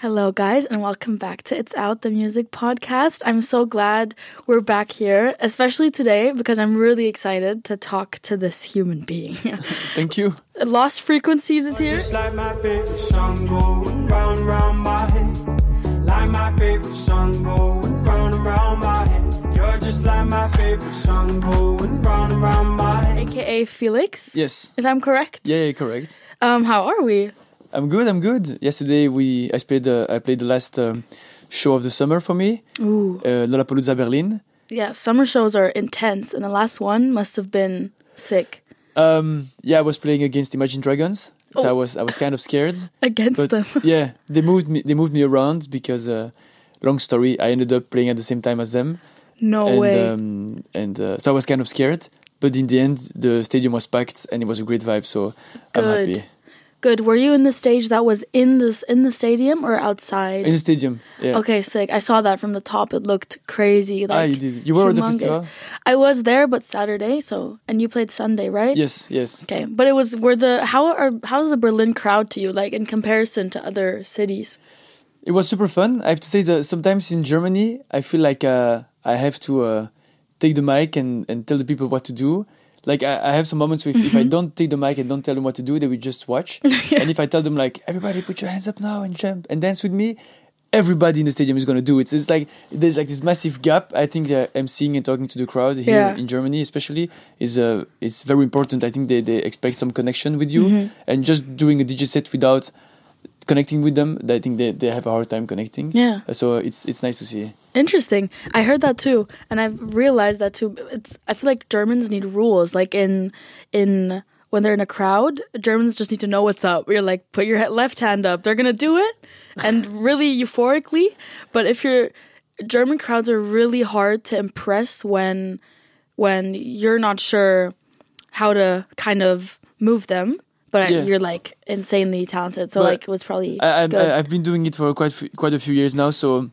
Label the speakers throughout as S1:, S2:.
S1: Hello, guys, and welcome back to It's Out, the music podcast. I'm so glad we're back here, especially today, because I'm really excited to talk to this human being.
S2: Thank you.
S1: Lost Frequencies is here.
S3: Just like my favorite song going round and round my head. Like my favorite song going round and round my head. You're just like my favorite song going round and round my head.
S1: AKA Felix.
S2: Yes.
S1: If I'm correct.
S2: Yeah, yeah, correct.
S1: Um, how are we?
S2: I'm good. I'm good. Yesterday we I played the I played the last um, show of the summer for me,
S1: Ooh.
S2: uh, Lollapalooza Berlin.
S1: Yeah, summer shows are intense, and the last one must have been sick.
S2: Um, yeah, I was playing against Imagine Dragons, so
S1: Oh.
S2: I was I was kind of scared.
S1: Against
S2: But
S1: them.
S2: yeah, they moved me they moved me around because uh, long story I ended up playing at the same time as them,
S1: No
S2: and
S1: way.
S2: um, and uh, so I was kind of scared. But in the end, the stadium was packed and it was a great vibe. So I'm happy.
S1: Good. Were you in the stage that was in the in the stadium or outside?
S2: In the stadium, yeah.
S1: Okay, sick. I saw that from the top. It looked crazy. Like,
S2: ah, you did. You were at the
S1: humongous.
S2: festival.
S1: I was there, but Saturday. So, and you played Sunday, right?
S2: Yes, yes.
S1: Okay, but it was were the how are how's the Berlin crowd to you like in comparison to other cities?
S2: It was super fun. I have to say that sometimes in Germany, I feel like uh, I have to uh, take the mic and, and tell the people what to do. Like I, I have some moments where if, if I don't take the mic and don't tell them what to do, they will just watch. And if I tell them like, everybody put your hands up now and jump and dance with me, everybody in the stadium is gonna do it. So it's like there's like this massive gap. I think uh, I'm seeing and talking to the crowd here
S1: Yeah.
S2: in Germany, especially, is uh, is very important. I think they, they expect some connection with you,
S1: Mm-hmm.
S2: and just doing a DJ set without connecting with them, I think they, they have a hard time connecting.
S1: Yeah.
S2: Uh, So it's it's nice to see.
S1: Interesting. I heard that too, and I've realized that too. It's I feel like Germans need rules. Like in in when they're in a crowd, Germans just need to know what's up. You're like, put your left hand up. They're gonna do it, and really euphorically. But if you're German crowds are really hard to impress when when you're not sure how to kind of move them. But
S2: Yeah.
S1: you're like insanely talented, so
S2: But
S1: like it was probably
S2: I, I, I've been doing it for quite quite a few years now, so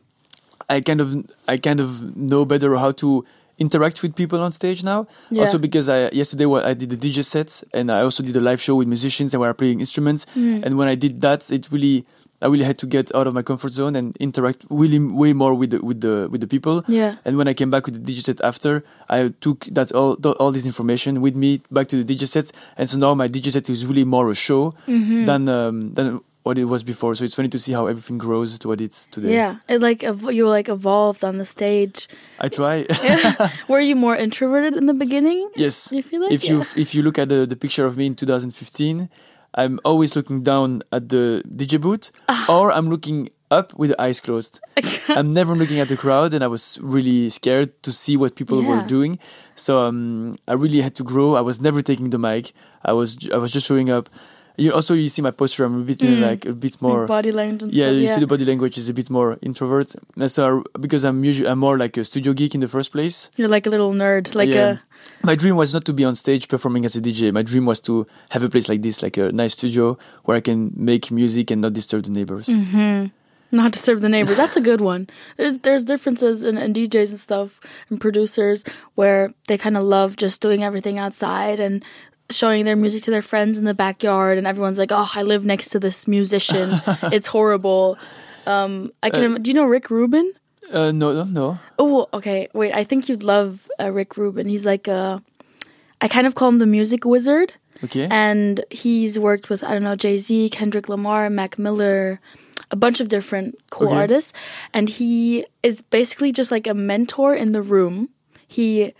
S2: I kind of I kind of know better how to interact with people on stage now.
S1: Yeah.
S2: Also because I yesterday what I did the DJ set and I also did a live show with musicians and we were playing instruments.
S1: Hmm.
S2: And when I did that, it really I really had to get out of my comfort zone and interact really way more with the with the with the people.
S1: Yeah.
S2: And when I came back with the DJ set after, I took that all th- all this information with me back to the DJ set, and so now my DJ set is really more a show
S1: Mm-hmm.
S2: than um, than what it was before. So it's funny to see how everything grows to what it's today.
S1: Yeah, it like you like evolved on the stage.
S2: I try.
S1: Were you more introverted in the beginning?
S2: yes.
S1: You feel like
S2: if you if you look at the, the picture of me in 2015, I'm always looking down at the DJ booth,
S1: Ah.
S2: or I'm looking up with the eyes closed. I'm never looking at the crowd, and I was really scared to see what people were doing. So um, I really had to grow. I was never taking the mic. I was I was just showing up. You also you see my posture. I'm a bit uh,
S1: Mm.
S2: like a bit more.
S1: body language.
S2: Yeah,
S1: stuff,
S2: you see the body language is a bit more introvert. And so I- because I'm usually I'm more like a studio geek in the first place.
S1: You're like a little nerd, like
S2: Yeah. My dream was not to be on stage performing as a DJ. My dream was to have a place like this, like a nice studio where I can make music and not disturb the neighbors.
S1: a not disturb the neighbors. That's a good one. There's there's differences in, in DJs and stuff and producers where they kind of love just doing everything outside and showing their music to their friends in the backyard, and everyone's like, "Oh, I live next to this musician. it's horrible." Um, I can. im- do you know Rick Rubin?
S2: Uh, no, no, no.
S1: Oh, okay. Wait, I think you'd love uh, Rick Rubin. He's like a. I kind of call him the music wizard,
S2: Okay.
S1: and he's worked with I don't know Jay Z, Kendrick Lamar, Mac Miller, a bunch of different cool
S2: Okay.
S1: artists, and he is basically just like a mentor in the room. He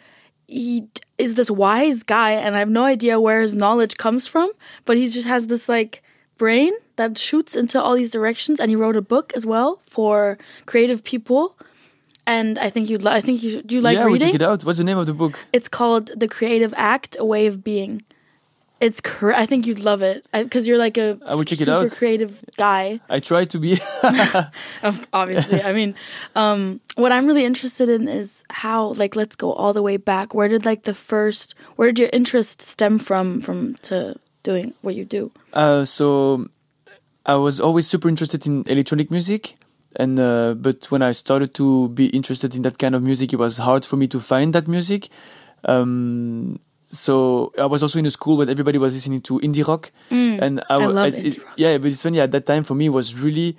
S1: he is this wise guy, and I have no idea where his knowledge comes from, but he just has this like brain that shoots into all these directions, and he wrote a book as well for creative people. And I think you'd. Li- I think you. should- Do you like
S2: yeah, we'll check it out. What's the name of the book?
S1: It's called The Creative Act: A Way of Being. It's cr- I think you'd love it because you're like a
S2: I will check it
S1: super
S2: out.
S1: creative guy.
S2: I try to be.
S1: Obviously, I mean, um, what I'm really interested in is how, like, let's go all the way back. Where did like the first? Where did your interest stem from? From to doing what you do?
S2: Uh, so I was always super interested in electronic music, and uh, but when I started to be interested in that kind of music, it was hard for me to find that music. Um, so I was also in a school where everybody was listening to indie rock, and I,
S1: Mm. I love
S2: it-
S1: indie rock.
S2: yeah, but it's funny at that time for me it was really.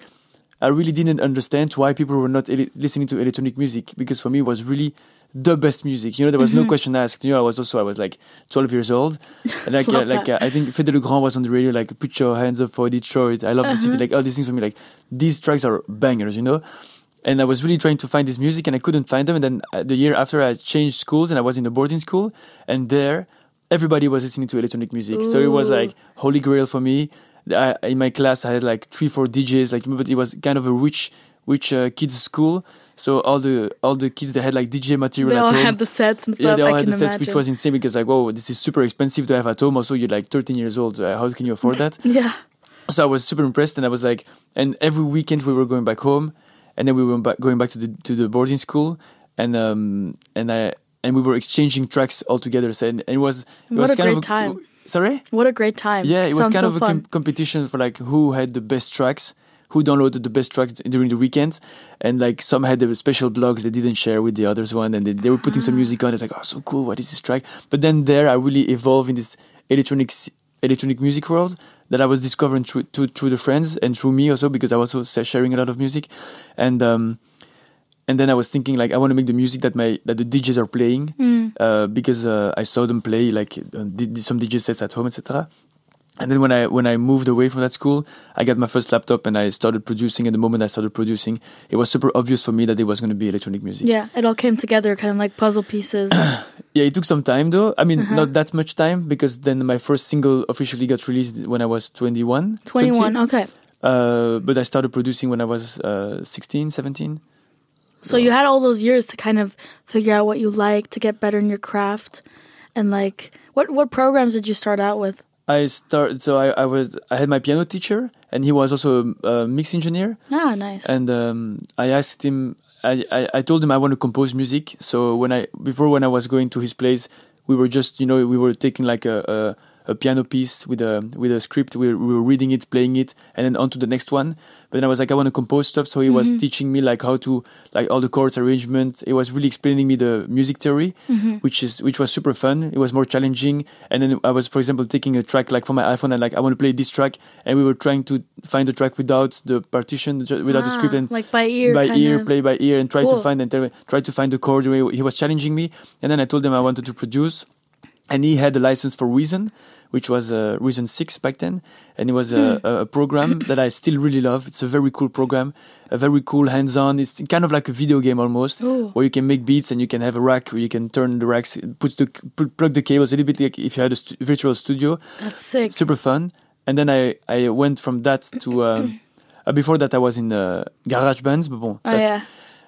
S2: I really didn't understand why people were not ele- listening to electronic music because for me it was really the best music. You know, there was
S1: Mm-hmm.
S2: no question asked. You know, I was also I was like 12 years old, and like uh, like uh, I think Fedde Le Grand was on the radio like put your hands up for Detroit. I love the
S1: Uh-huh.
S2: city. Like all these things for me. Like these tracks are bangers. You know. And I was really trying to find this music, and I couldn't find them. And then uh, the year after, I changed schools, and I was in a boarding school, and there, everybody was listening to electronic music. So it was like holy grail for me. I, in my class, I had like three, four DJs. Like, but it was kind of a rich, rich uh, kids school. So all the all the kids they had like DJ material
S1: They
S2: at
S1: all
S2: home.
S1: had the sets and stuff.
S2: yeah, they all
S1: I
S2: had the sets,
S1: imagine.
S2: which was insane because like, whoa, this is super expensive to have at home. Also, you're like 13 years old. Uh, how can you afford that?
S1: yeah.
S2: so I was super impressed, and I was like, and every weekend we were going back home, and then we were back, going back to the to the boarding school, and um and I and we were exchanging tracks all together. So and, and it was it
S1: What
S2: was
S1: a
S2: kind
S1: great
S2: of a,
S1: time.
S2: Sorry.
S1: What a great time.
S2: Yeah, it was kind
S1: so
S2: of a com- competition for like who had the best tracks, who downloaded the best tracks during the weekend, and like some had the special blogs they didn't share with the others one, and they, they were putting some music on. It's like, oh, so cool! What is this track? But then there, I really evolved in this electronic electronic music world that I was discovering through to, through the friends and through me also because I was also sharing a lot of music, and um, and then I was thinking like I want to make the music that my that the DJs are playing
S1: Mm.
S2: uh, because uh, I saw them play like uh, some DJ sets at home, etc. And then when I when I moved away from that school, I got my first laptop and I started producing. And the moment I started producing, it was super obvious for me that it was going to be electronic music.
S1: Yeah, it all came together kind of like puzzle pieces.
S2: Yeah, it took some time though. I mean,
S1: Uh-huh.
S2: not that much time because then my first single officially got released when I was 21.
S1: 21,
S2: 20.
S1: okay.
S2: Uh, but I started producing when I was uh, 16, 17.
S1: So you had all those years to kind of figure out what you like to get better in your craft. And like what what programs did you start out with?
S2: I started, so I, I was, I had my piano teacher and he was also a, a mix engineer.
S1: Ah, nice.
S2: and um, I asked him. I, I, I told him I want to compose music. So when I before when I was going to his place, we were just you know we were taking like a a, a piano piece with a with a script. We were, we were reading it, playing it, and then on to the next one. But then I was like I want to compose stuff. So he was teaching me like how to like all the chords arrangement. He was really explaining me the music theory, which is which was super fun. It was more challenging. And then I was for example taking a track like from my iPhone and like I want to play this track, and we were trying to find the track without the partition, without the script,
S1: Ah,
S2: and
S1: like by ear.
S2: by ear,
S1: of.
S2: play by ear, and try to find and try to find the chord. Way he was challenging me, and then I told him I wanted to produce, and he had a license for Reason, which was uh, Reason Six back then, and it was a,
S1: Hmm.
S2: a, program that I still really love. It's a very cool program, a very cool hands-on. It's kind of like a video game almost,
S1: Ooh.
S2: where you can make beats and you can have a rack where you can turn the racks, put the plug the cables a little bit like if you had a stu- virtual studio
S1: That's sick.
S2: super fun. And then I, I went from that to um, uh, before that I was in uh, garage bands, but bon,
S1: Oh yeah.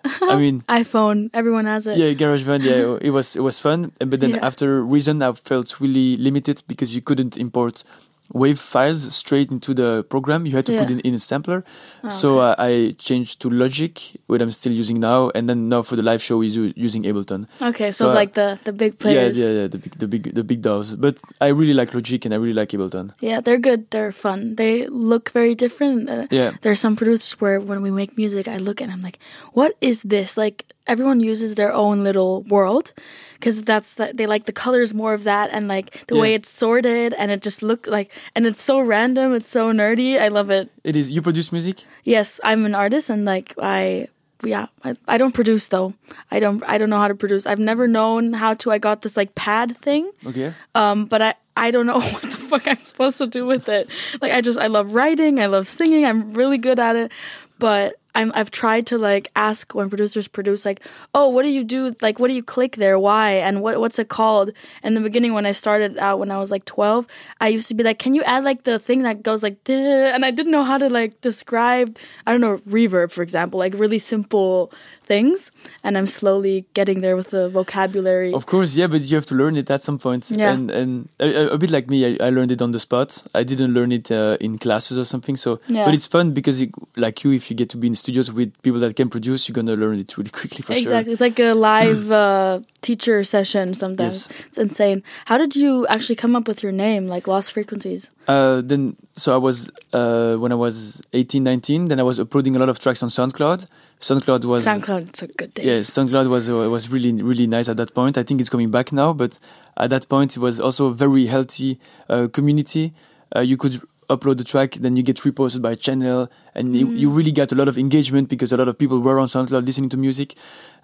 S2: I mean,
S1: iPhone. Everyone has it.
S2: yeah, garage band, yeah, it was it was fun. But then
S1: Yeah.
S2: after Reason, I felt really limited because you couldn't import wave files straight into the program. You had to put
S1: Yeah.
S2: it in a sampler.
S1: Oh,
S2: so uh, I changed to Logic, what I'm still using now. And then now for the live show, we're using Ableton.
S1: Okay, so,
S2: So, uh,
S1: like the the big players.
S2: Yeah, yeah, yeah, the big, the big, the big DAWs. But I really like Logic and I really like Ableton.
S1: Yeah, they're good. They're fun. They look very different. Uh,
S2: Yeah.
S1: are some producers where when we make music, I look and I'm like, what is this? Like everyone uses their own little world because that's the, they like the colors more of that and like the way it's sorted and it just looked like and it's so random. It's so nerdy. I love it.
S2: It is. You produce music?
S1: Yes, I'm an artist and like I yeah, I, I don't produce though. I don't I don't know how to produce. I've never known how to. I got this like pad thing.
S2: Okay.
S1: Um, but I I don't know what the fuck I'm supposed to do with it. Like I just I love writing, I love singing, I'm really good at it. But I'm I've tried to like ask when producers produce like, oh, what do you do? Like, what do you click there? Why? And what what's it called? In the beginning, when I started out when I was like 12, I used to be like, can you add like the thing that goes like, and I didn't know how to like describe. I don't know reverb, for example, like really simple things. And I'm slowly getting there with the vocabulary.
S2: Of course, yeah, but you have to learn it at some point.
S1: Yeah.
S2: And and a, a bit like me, I, I learned it on the spot. I didn't learn it uh, in classes or something. So,
S1: Yeah.
S2: but it's fun because, it, like you, if you get to be in studios with people that can produce, you're gonna learn it really quickly for
S1: exactly. It's like a live uh, teacher session sometimes.
S2: Yes.
S1: It's insane. How did you actually come up with your name, like Lost Frequencies?
S2: Uh, then, so I was uh, when I was 18, 19. Then I was uploading a lot of tracks on SoundCloud. SoundCloud was
S1: SoundCloud, it's a good days.
S2: Yeah, SoundCloud was uh, was really really nice at that point. I think it's coming back now, but at that point it was also a very healthy uh, community. Uh, you could upload the track, then you get reposted by a channel, and you, you really get a lot of engagement because a lot of people were on SoundCloud listening to music.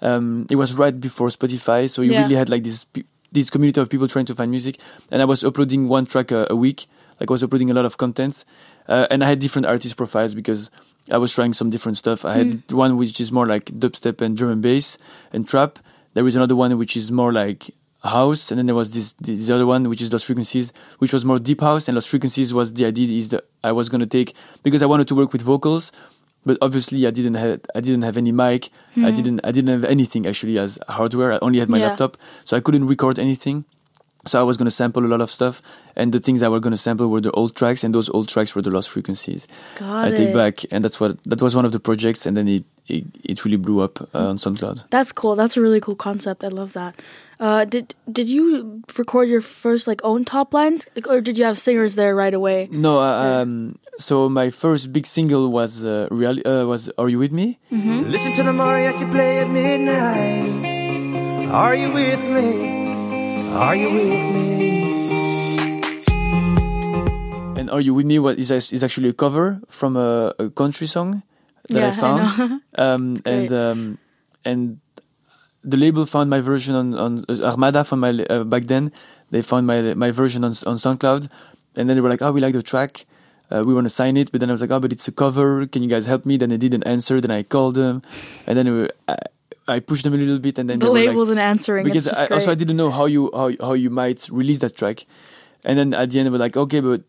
S2: Um, it was right before Spotify, so you
S1: Yeah.
S2: really had like this this community of people trying to find music, and I was uploading one track a, a week. Like I was uploading a lot of content, uh, and I had different artist profiles because I was trying some different stuff. I had one which is more like dubstep and drum and bass and trap. There is another one which is more like house, and then there was this this other one which is Lost Frequencies, which was more deep house. And Lost Frequencies was the idea is that I was gonna take because I wanted to work with vocals, but obviously I didn't have I didn't have any mic. I didn't I didn't have anything actually as hardware. I only had my
S1: Yeah.
S2: laptop, so I couldn't record anything. So I was gonna sample a lot of stuff, and the things I were gonna sample were the old tracks, and those old tracks were the Lost Frequencies.
S1: Got
S2: I
S1: it.
S2: take back, and that's what that was one of the projects, and then it it, it really blew up uh, on SoundCloud.
S1: That's cool. That's a really cool concept. I love that. Uh, did did you record your first like own top lines, Like, or did you have singers there right away?
S2: No, uh, um, so my first big single was uh, real uh, was "Are You With Me?"
S4: Listen to the mariachi play at midnight. Are you with me? Are you with me?
S2: And "Are You With Me?" what is, is, is actually a cover from a, a country song that
S1: Yeah,
S2: I
S1: I
S2: found,
S1: know.
S2: um, and um, and the label found my version on on uh, Armada from my uh, back then. They found my my version on on SoundCloud, and then they were like, "Oh, we like the track." Uh, we want to sign it, but then I was like, "Oh, but it's a cover. Can you guys help me?" Then they didn't answer. Then I called them, and then we, I, I pushed them a little bit, and then
S1: The label
S2: like,
S1: wasn't answering.
S2: because I, also I didn't know how you how how you might release that track, and then at the end they were like, okay, but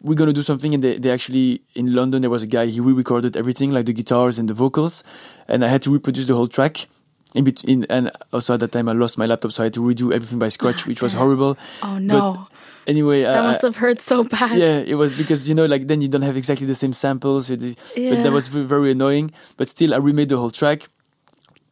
S2: we're gonna do something, and they, they actually in London there was a guy he re-recorded everything like the guitars and the vocals, and I had to reproduce the whole track. In between, and also at that time I lost my laptop, so I had to redo everything by scratch, which was horrible.
S1: Oh no,
S2: Anyway,
S1: that
S2: uh,
S1: must have hurt so bad.
S2: yeah, it was because you know, like then you don't have exactly the same samples. It, But
S1: Yeah.
S2: that was very annoying. But still, I remade the whole track,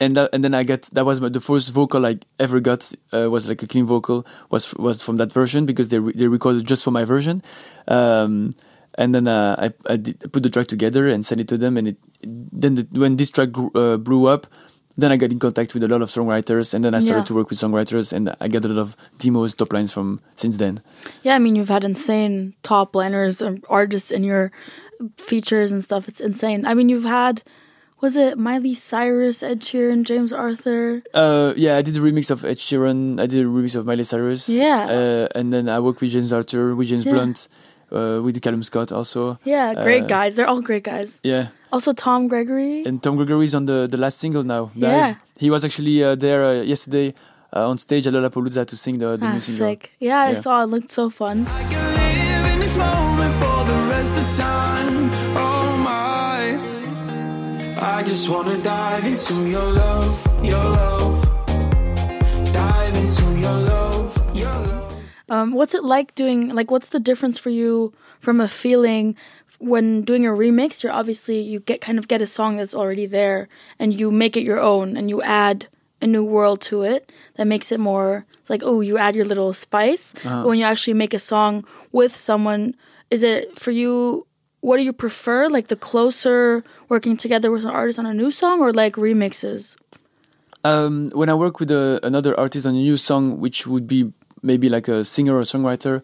S2: and that, and then I got that was my, the first vocal I ever got uh, was like a clean vocal was was from that version because they re- they recorded just for my version. Um, and then uh, I I did, put the track together and sent it to them, and it then the, when this track grew, uh, blew up. Then I got in contact with a lot of songwriters, and then I started
S1: Yeah.
S2: to work with songwriters, and I got a lot of demos, top lines from since then.
S1: Yeah, I mean, you've had insane top liners and artists in your features and stuff. It's insane. I mean, you've had, was it Miley Cyrus, Ed Sheeran, James Arthur?
S2: Uh, yeah, I did a remix of Ed Sheeran. I did a remix of Miley Cyrus.
S1: Yeah.
S2: Uh, and then I worked with James Arthur, with James
S1: Yeah.
S2: Blunt, uh, with Callum Scott also.
S1: Yeah, great
S2: Uh,
S1: guys. They're all great guys.
S2: Yeah.
S1: Also, Tom Gregory.
S2: And Tom Gregory is on the, the last single now.
S1: Yeah.
S2: live. He was actually uh, there uh, yesterday uh, on stage at Lollapalooza to sing the, the
S1: ah,
S2: new single.
S1: sick. Yeah, I
S2: Yeah.
S1: saw it. Looked so fun.
S4: I just wanna dive into your love, your love. Dive into your love, your love.
S1: Um, what's it like doing? Like, what's the difference for you from a feeling when doing a remix? You're obviously you get kind of get a song that's already there and you make it your own and you add a new world to it that makes it more. It's like oh, you add your little spice. But when you actually make a song with someone, is it for you? What do you prefer? Like the closer working together with an artist on a new song, or like remixes?
S2: Um, when I work with a, another artist on a new song, which would be maybe like a singer or songwriter,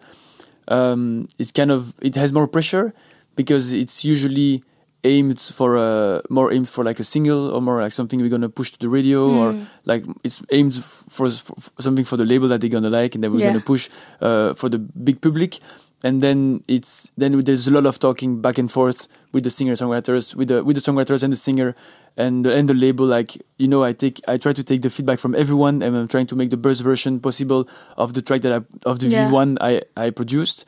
S2: um, it's kind of it has more pressure because it's usually aimed for a more aimed for like a single or more like something we're gonna push to the radio or like it's aimed for, for, for something for the label that they're gonna like and then we're
S1: Yeah.
S2: gonna push uh, for the big public and then it's then there's a lot of talking back and forth with the singer songwriters with the with the songwriters and the singer and the, and the label. Like you know I take I try to take the feedback from everyone and I'm trying to make the best version possible of the track that I of the
S1: Yeah.
S2: V1 I I produced.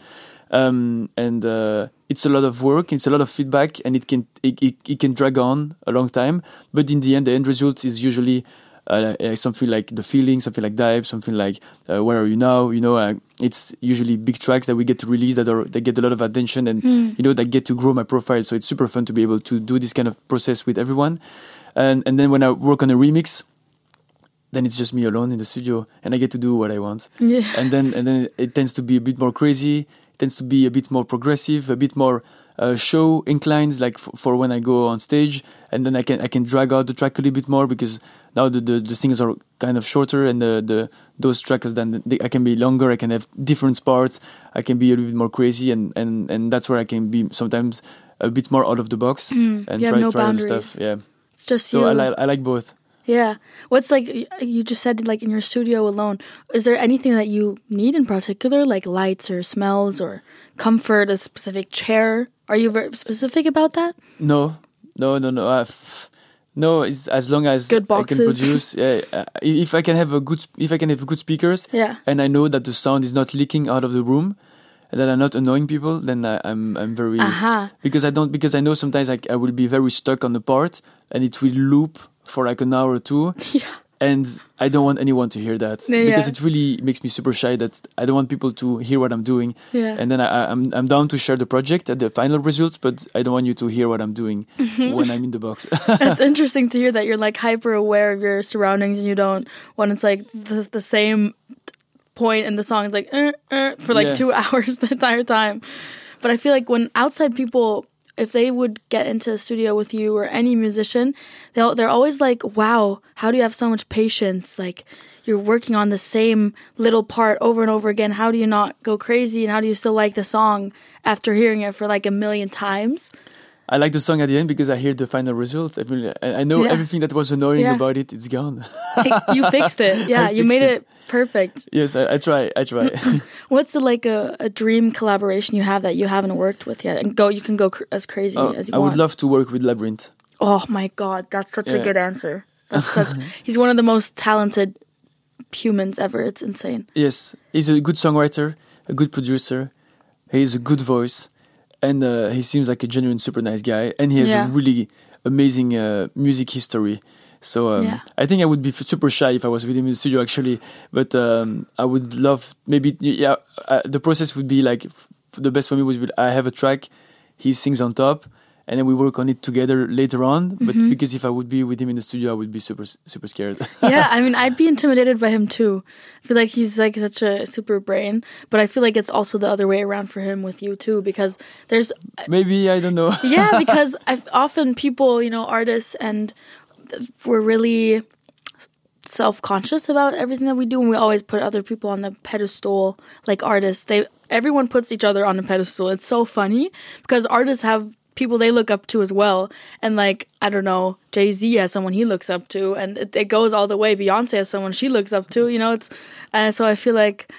S2: Um, and uh, it's a lot of work it's a lot of feedback and it can it, it, it can drag on a long time. But in the end the end result is usually uh, something like the feeling something like dive something like uh, where are you now? You know uh, it's usually big tracks that we get to release that are that get a lot of attention and you know that get to grow my profile. So it's super fun to be able to do this kind of process with everyone. And and then when i work on a remix then it's just me alone in the studio and i get to do what i want.
S1: Yeah.
S2: and then and then it tends to be a bit more crazy. It tends to be a bit more progressive a bit more uh, show inclines, like f- for when i go on stage. And then I can I can drag out the track a little bit more because now the the, the singers are kind of shorter and the the those tracks then they, I can be longer. I can have different parts. I can be a little bit more crazy, and and and that's where I can be sometimes a bit more out of the box and
S1: Mm, have
S2: try
S1: no
S2: try stuff. Yeah.
S1: It's just
S2: So
S1: you.
S2: I like I like both.
S1: Yeah. What's like you just said like in your studio alone, is there anything that you need in particular like lights or smells or comfort, a specific chair? Are you very specific about that?
S2: No, no, no, no. I've, no, it's as long as
S1: Good
S2: I can produce. Yeah, uh, if I can have a good, if I can have good speakers,
S1: Yeah.
S2: and I know that the sound is not leaking out of the room, and that I'm not annoying people, then I, I'm I'm very
S1: Aha.
S2: because I don't because I know sometimes I, I will be very stuck on the part and it will loop for like an hour or two.
S1: Yeah.
S2: And I don't want anyone to hear that
S1: Yeah,
S2: because it really makes me super shy. That I don't want people to hear what I'm doing.
S1: Yeah.
S2: And then I, I- I'm I'm down to share the project and the final results, but I don't want you to hear what I'm doing when I'm in the box.
S1: It's interesting to hear that you're like hyper aware of your surroundings and you don't when it's like the, the same point in the song it's like uh, uh, for like
S2: Yeah.
S1: two hours the entire time. But I feel like when outside people if they would get into a studio with you or any musician, they'll they're always like, "Wow, how do you have so much patience? Like you're working on the same little part over and over again. How do you not go crazy and how do you still like the song after hearing it for like a million times?"
S2: I like the song at the end because I hear the final results. I, really, I know
S1: Yeah.
S2: everything that was annoying
S1: Yeah.
S2: about it. It's gone.
S1: you fixed it. Yeah, you made
S2: it.
S1: it perfect.
S2: yes, I, I try. I try.
S1: What's the, like a, a dream collaboration you have that you haven't worked with yet? And go, you can go cr- as crazy
S2: Oh,
S1: as you
S2: I
S1: want.
S2: I would love to work with Labrinth.
S1: oh my god, that's such a good answer. That's such. he's one of the most talented humans ever. It's insane.
S2: Yes, he's a good songwriter, a good producer. He has a good voice, and uh, he seems like a genuine, super nice guy. And he has
S1: Yeah.
S2: a really amazing uh, music history. So um,
S1: Yeah.
S2: I think I would be f- super shy if I was with him in the studio, actually. But um, I would love maybe yeah. Uh, the process would be like f- the best for me would be I have a track, he sings on top. And then we work on it together later on. But
S1: Mm-hmm.
S2: because if I would be with him in the studio, I would be super, super scared.
S1: yeah, I mean, I'd be intimidated by him too. I feel like he's like such a super brain, but I feel like it's also the other way around for him with you too, because there's
S2: maybe I don't know.
S1: yeah, because I've often people, you know, artists and we're really self-conscious about everything that we do and we always put other people on the pedestal like artists they everyone puts each other on a pedestal it's so funny because artists have people they look up to as well and like i don't know jay-z has someone he looks up to and it, it goes all the way beyonce has someone she looks up to you know it's and so i feel like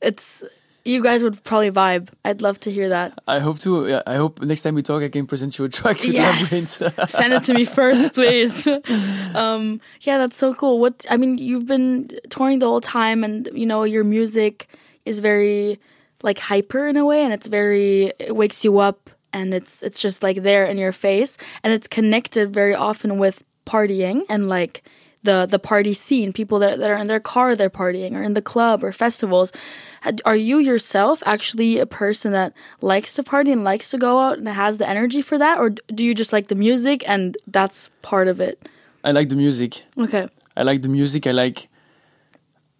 S1: it's you guys would probably vibe i'd love to hear that
S2: I hope to. Yeah, I hope next time we talk, I can present you a track with
S1: Yes. Send it to me first, please. um, yeah, that's so cool. What I mean, you've been touring the whole time, and you know your music is very like hyper in a way, and it's very it wakes you up, and it's it's just like there in your face, and it's connected very often with partying and like the the party scene. People that that are in their car, they're partying, or in the club or festivals. Are you yourself actually a person that likes to party and likes to go out and has the energy for that, or do you just like the music and that's part of it?
S2: I like the music.
S1: Okay.
S2: I like the music. I like.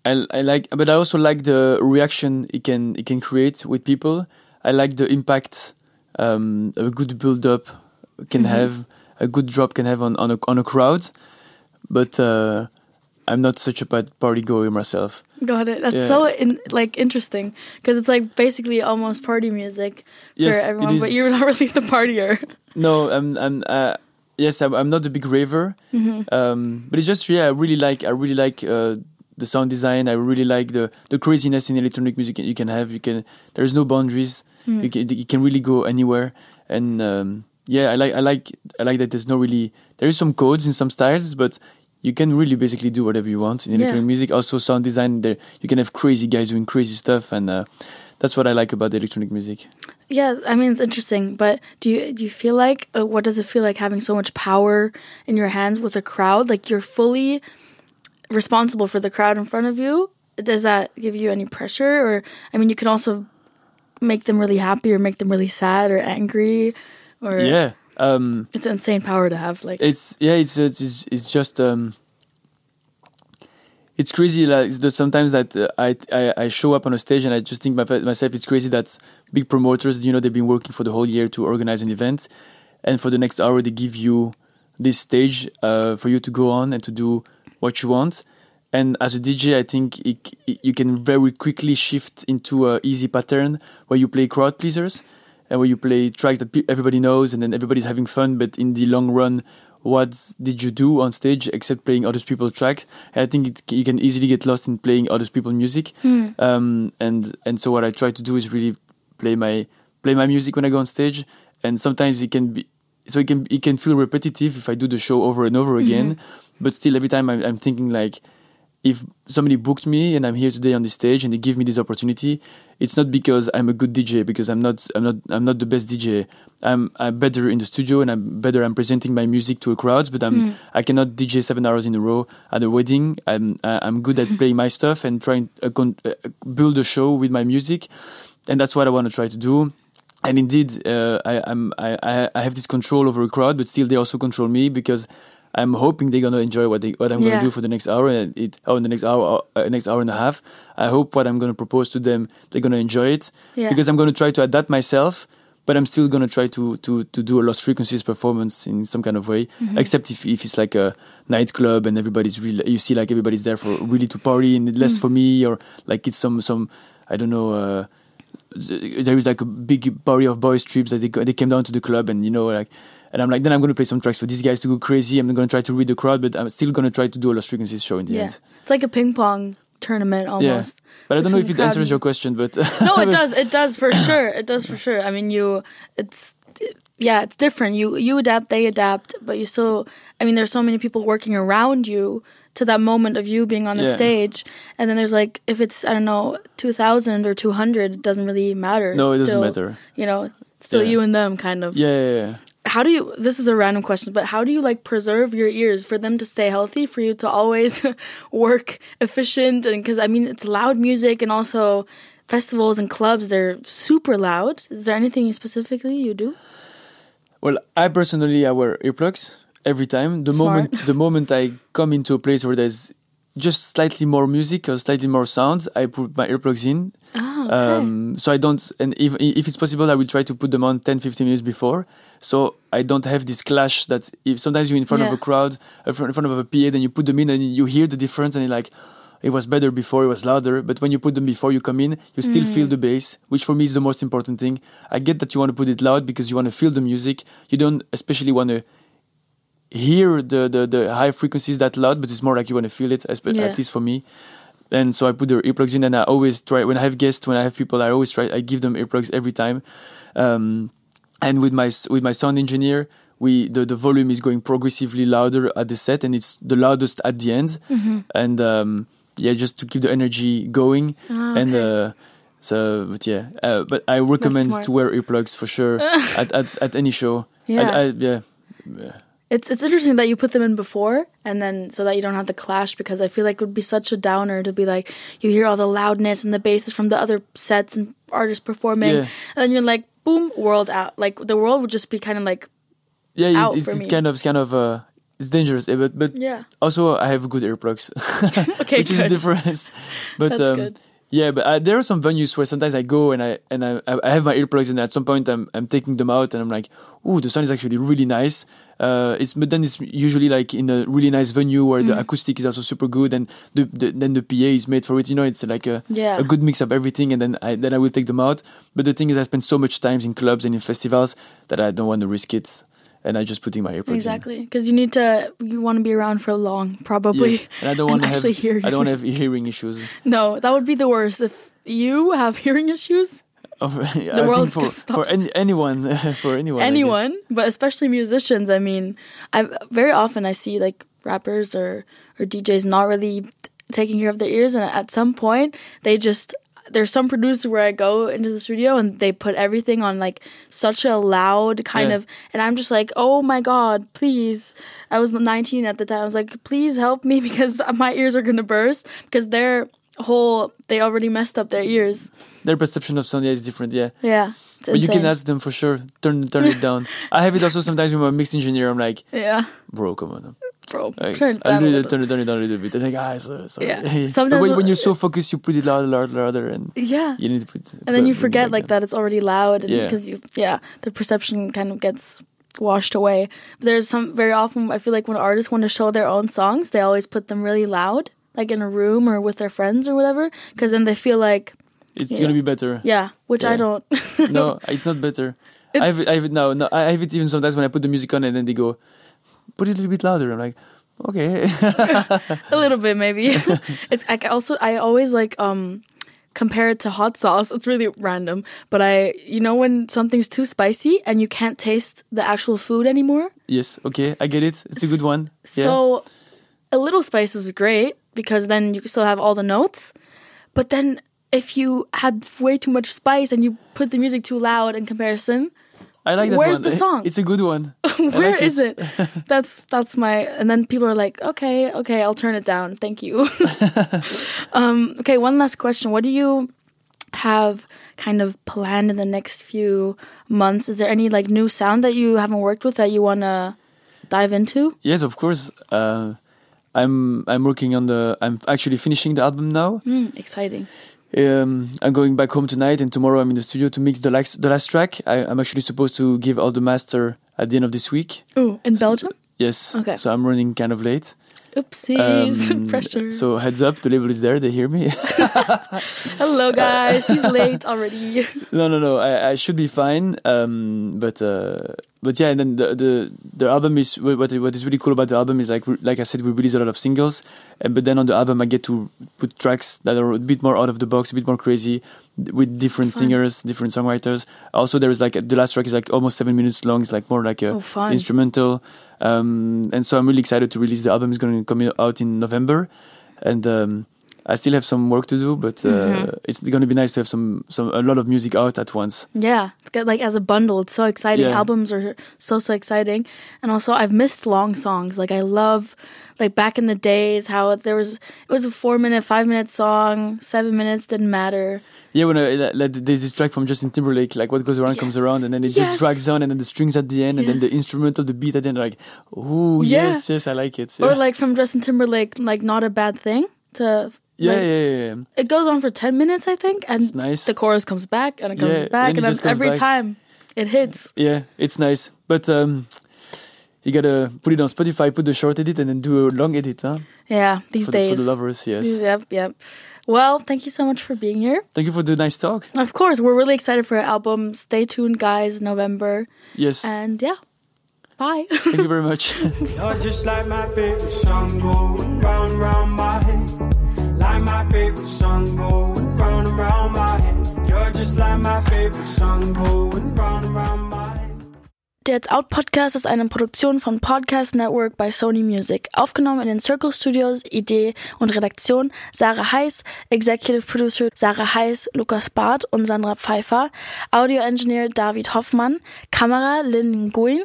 S2: I, I like, but I also like the reaction it can it can create with people. I like the impact um, a good build up can have, a good drop can have on on a on a crowd. But uh, I'm not such a bad party goer myself.
S1: Got it. That's
S2: Yeah.
S1: so in, like interesting because it's like basically almost party music
S2: Yes,
S1: for everyone, but you're not really the partier.
S2: No, I'm, I'm uh, yes, I'm, I'm not a big raver, um, but it's just yeah, I really like, I really like uh, the sound design. I really like the the craziness in electronic music you can have. You can, there's no boundaries. You can, you can really go anywhere, and um, yeah, I like, I like, I like that. There's no really, there is some codes in some styles, but you can really basically do whatever you want in electronic
S1: Yeah.
S2: music. Also, sound design. There, you can have crazy guys doing crazy stuff, and uh, that's what I like about electronic music.
S1: Yeah, I mean it's interesting, but do you do you feel like uh, what does it feel like having so much power in your hands with a crowd? Like you're fully responsible for the crowd in front of you. Does that give you any pressure, or I mean, you can also make them really happy or make them really sad or angry, or
S2: Yeah. Um,
S1: it's insane power to have. Like
S2: it's yeah it's it's it's just um it's crazy like it's the, sometimes that uh, I, I i show up on a stage and i just think my, myself it's crazy that big promoters you know they've been working for the whole year to organize an event and for the next hour they give you this stage uh, for you to go on and to do what you want. And as a DJ, I think it, it, you can very quickly shift into a easy pattern where you play crowd pleasers and where you play tracks that pe- everybody knows and then everybody's having fun. But in the long run, what did you do on stage except playing other people's tracks? And I think it, you can easily get lost in playing other people's music. Hmm. Um, and and so what I try to do is really play my play my music when I go on stage. And sometimes it can be so it can it can feel repetitive if I do the show over and over again. Mm-hmm. But still, every time I'm, I'm thinking like, if somebody booked me and I'm here today on this stage and they give me this opportunity, it's not because I'm a good DJ because I'm not I'm not I'm not the best DJ. I'm I'm better in the studio and I'm better I'm presenting my music to a crowd, but I'm I cannot DJ seven hours in a row at a wedding. I'm I'm good at playing my stuff and trying to uh, con- uh, build a show with my music, and that's what I want to try to do. And indeed, uh, I, I'm I, I I have this control over a crowd, but still they also control me because I'm hoping they're gonna enjoy what they what I'm
S1: Yeah.
S2: gonna do for the next hour and it oh the next hour uh, next hour and a half. I hope what I'm gonna propose to them they're gonna enjoy it
S1: Yeah.
S2: because I'm gonna try to adapt myself, but I'm still gonna try to to to do a lost frequencies performance in some kind of way.
S1: Mm-hmm.
S2: Except if if it's like a nightclub and everybody's really you see like everybody's there for really to party and less
S1: Mm.
S2: for me or like it's some some I don't know. Uh, there is like a big party of boys trips that they they came down to the club and you know like and I'm like then I'm gonna play some tracks for these guys to go crazy. I'm gonna try to read the crowd, but I'm still gonna try to do a Lost Frequencies show in the
S1: Yeah.
S2: end.
S1: It's like a ping pong tournament almost.
S2: But I don't know if it
S1: crowd
S2: answers your question, but
S1: no, it does. It does for sure. It does for sure. I mean, you, it's, yeah, it's different. You you adapt, they adapt, but you still. I mean, there's so many people working around you to that moment of you being on the
S2: Yeah.
S1: stage, and then there's like if it's I don't know 2,000 or 200, it doesn't really matter.
S2: No, it
S1: It's
S2: doesn't
S1: still,
S2: matter.
S1: You know, it's still
S2: Yeah.
S1: you and them kind of.
S2: yeah, yeah, yeah.
S1: How do you? This is a random question, but how do you like preserve your ears for them to stay healthy, for you to always work efficient? And because I mean, it's loud music, and also festivals and clubs, they're super loud. Is there anything you specifically you do?
S2: Well, I personally I wear earplugs every time. The
S1: Smart.
S2: moment the moment I come into a place where there's just slightly more music or slightly more sound, I put my earplugs in.
S1: Ah, okay.
S2: Um, so I don't, and if if it's possible, I will try to put them on 10, 15 minutes before, so I don't have this clash. That if sometimes you're in front of a crowd, in front in front of a PA, then you put them in and you hear the difference, and you're like, it was better before, it was louder. But when you put them before you come in, you still
S1: Mm.
S2: feel the bass, which for me is the most important thing. I get that you want to put it loud because you want to feel the music. You don't especially want to hear the, the, the high frequencies that loud, but it's more like you want to feel it,
S1: Yeah.
S2: at least for me. And so I put the earplugs in, and I always try when I have guests, when I have people, I always try. I give them earplugs every time. Um, and with my with my sound engineer, we the, the volume is going progressively louder at the set, and it's the loudest at the end.
S1: Mm-hmm.
S2: And um, yeah, just to keep the energy going.
S1: Ah,
S2: And uh, so, but yeah, uh, but I recommend to wear earplugs for sure at, at at any show. I-
S1: Yeah.
S2: I, yeah.
S1: It's it's interesting that you put them in before and then so that you don't have the clash because I feel like it would be such a downer to be like you hear all the loudness and the basses from the other sets and artists performing
S2: Yeah.
S1: and then you're like boom world out like the world would just be kind of like
S2: yeah, it's, it's, kind of it's kind of uh, it's dangerous, eh, but but
S1: yeah
S2: also I have good earplugs,
S1: okay
S2: which is
S1: good.
S2: a difference. But
S1: That's
S2: um,
S1: good.
S2: Yeah, but uh, there are some venues where sometimes I go and I and I I have my earplugs and at some point I'm I'm taking them out and I'm like, ooh, the sound is actually really nice. Uh, it's but then it's usually like in a really nice venue where
S1: Mm.
S2: the acoustic is also super good and the, the then the PA is made for it. You know, it's like a
S1: Yeah.
S2: a good mix of everything, and then I then I will take them out. But the thing is, I spend so much time in clubs and in festivals that I don't want to risk it, and I just putting my earplugs
S1: exactly because you need to you want to be around for long probably
S2: Yes, and I don't want to have
S1: actually hear
S2: I don't want to
S1: yours.
S2: have hearing issues.
S1: no that would be the worst if you have hearing issues
S2: the
S1: world's
S2: for for any, anyone for anyone
S1: anyone, but especially musicians. I mean, I very often I see like rappers or or DJs not really t- taking care of their ears, and at some point they just there's some producer where I go into the studio and they put everything on like such a loud kind
S2: Yeah.
S1: of, and I'm just like, oh my god, please! I was 19 at the time. I was like, please help me because my ears are gonna burst because their whole they already messed up their ears.
S2: Their perception of sound is different. Yeah,
S1: Yeah,
S2: but you can ask them for sure. Turn turn it down. I have it also sometimes with my mix engineer. I'm like,
S1: Yeah,
S2: bro, come on.
S1: Bro,
S2: Like,
S1: turn it down. a
S2: do it,
S1: little.
S2: turn it, turn it down a little bit. Like, ah, sorry, sorry.
S1: Yeah. Sometimes
S2: when,
S1: when-
S2: you're so focused, you put it louder, louder, louder, and
S1: Yeah.
S2: you need to put.
S1: and then you forget like
S2: down.
S1: that it's already loud and
S2: Yeah.
S1: because you yeah the perception kind of gets washed away. There's some very often I feel like when artists want to show their own songs, they always put them really loud, like in a room or with their friends or whatever, because then they feel like
S2: It's
S1: Yeah.
S2: gonna be better.
S1: yeah, which I don't.
S2: no, it's not better. I have, it, I have it now. No, I have it even sometimes when I put the music on and then they go, put it a little bit louder. I'm like, okay.
S1: a little bit maybe. it's I also I always like um compare it to hot sauce. It's really random, but I you know when something's too spicy and you can't taste the actual food anymore.
S2: yes, okay, I get it. It's a good one. Yeah.
S1: So a little spice is great because then you still have all the notes. But then if you had way too much spice and you put the music too loud in comparison,
S2: I like that
S1: where's
S2: one.
S1: the song?
S2: It's a good one.
S1: where
S2: like
S1: is
S2: it.
S1: it? That's that's my and then people are like, okay, okay, I'll turn it down. Thank you. um, okay, one last question. What do you have kind of planned in the next few months? Is there any like new sound that you haven't worked with that you wanna dive into?
S2: Yes, of course. Uh, I'm I'm working on the. I'm actually finishing the album now.
S1: Mm, exciting.
S2: Um, I'm going back home tonight, and tomorrow I'm in the studio to mix the last the last track. I, I'm actually supposed to give all the master at the end of this week.
S1: Oh, in Belgium?
S2: Yes.
S1: Okay.
S2: So I'm running kind of late.
S1: Oopsies.
S2: Um,
S1: Pressure.
S2: So heads up, the label is there. They hear me.
S1: Hello guys. He's late already.
S2: no, no, no. I, I should be fine. Um, but uh, but yeah, and then the the the album is what what is really cool about the album is like like I said, we release a lot of singles, and but then on the album I get to put tracks that are a bit more out of the box, a bit more crazy, with different
S1: Fun.
S2: singers, different songwriters. Also, there is like the last track is like almost seven minutes long. It's like more like a
S1: Oh,
S2: instrumental. Um, and so I'm really excited to release the album. It's going to come out in November, and um, I still have some work to do, but uh,
S1: Mhm.
S2: it's going to be nice to have some some a lot of music out at once.
S1: Yeah, it's got, like as a bundle, it's so exciting.
S2: Yeah.
S1: Albums are so so exciting, and also I've missed long songs. Like I love, like back in the days, how there was it was a four minute, five minute song, seven minutes didn't matter.
S2: Yeah, when I, like, like, there's this track from Justin Timberlake, like what goes around
S1: Yes.
S2: comes around, and then it
S1: Yes.
S2: just drags on, and then the strings at the end, and then the instrumental, the beat at the end, like, oh
S1: Yeah.
S2: yes, yes, I like it.
S1: Or like from Justin Timberlake, like not a bad thing. To
S2: yeah,
S1: like,
S2: yeah, yeah, yeah.
S1: it goes on for ten minutes, I think, and
S2: It's nice.
S1: the chorus comes back and it comes
S2: Yeah,
S1: back,
S2: then
S1: and then
S2: comes
S1: every
S2: back.
S1: time it hits.
S2: Yeah, it's nice, but um, you gotta put it on Spotify, put the short edit, and then do a long edit, huh?
S1: Yeah, these
S2: For the,
S1: days.
S2: for the lovers, yes.
S1: Yep, yep. Well, thank you so much for being here.
S2: Thank you for the nice talk.
S1: Of course, we're really excited for your album. Stay tuned, guys, November.
S2: Yes,
S1: And yeah, bye.
S2: thank you very much.
S3: Like my favorite song going and round my head. You're just like my favorite song going and round my head.
S1: Der It's Out Podcast ist eine Produktion von Podcast Network bei Sony Music. Aufgenommen in den Circle Studios, Idee und Redaktion Sarah Heiß, Executive Producer Sarah Heiß, Lukas Barth und Sandra Pfeiffer, Audio Engineer David Hoffmann, Kamera Lynn Nguyen,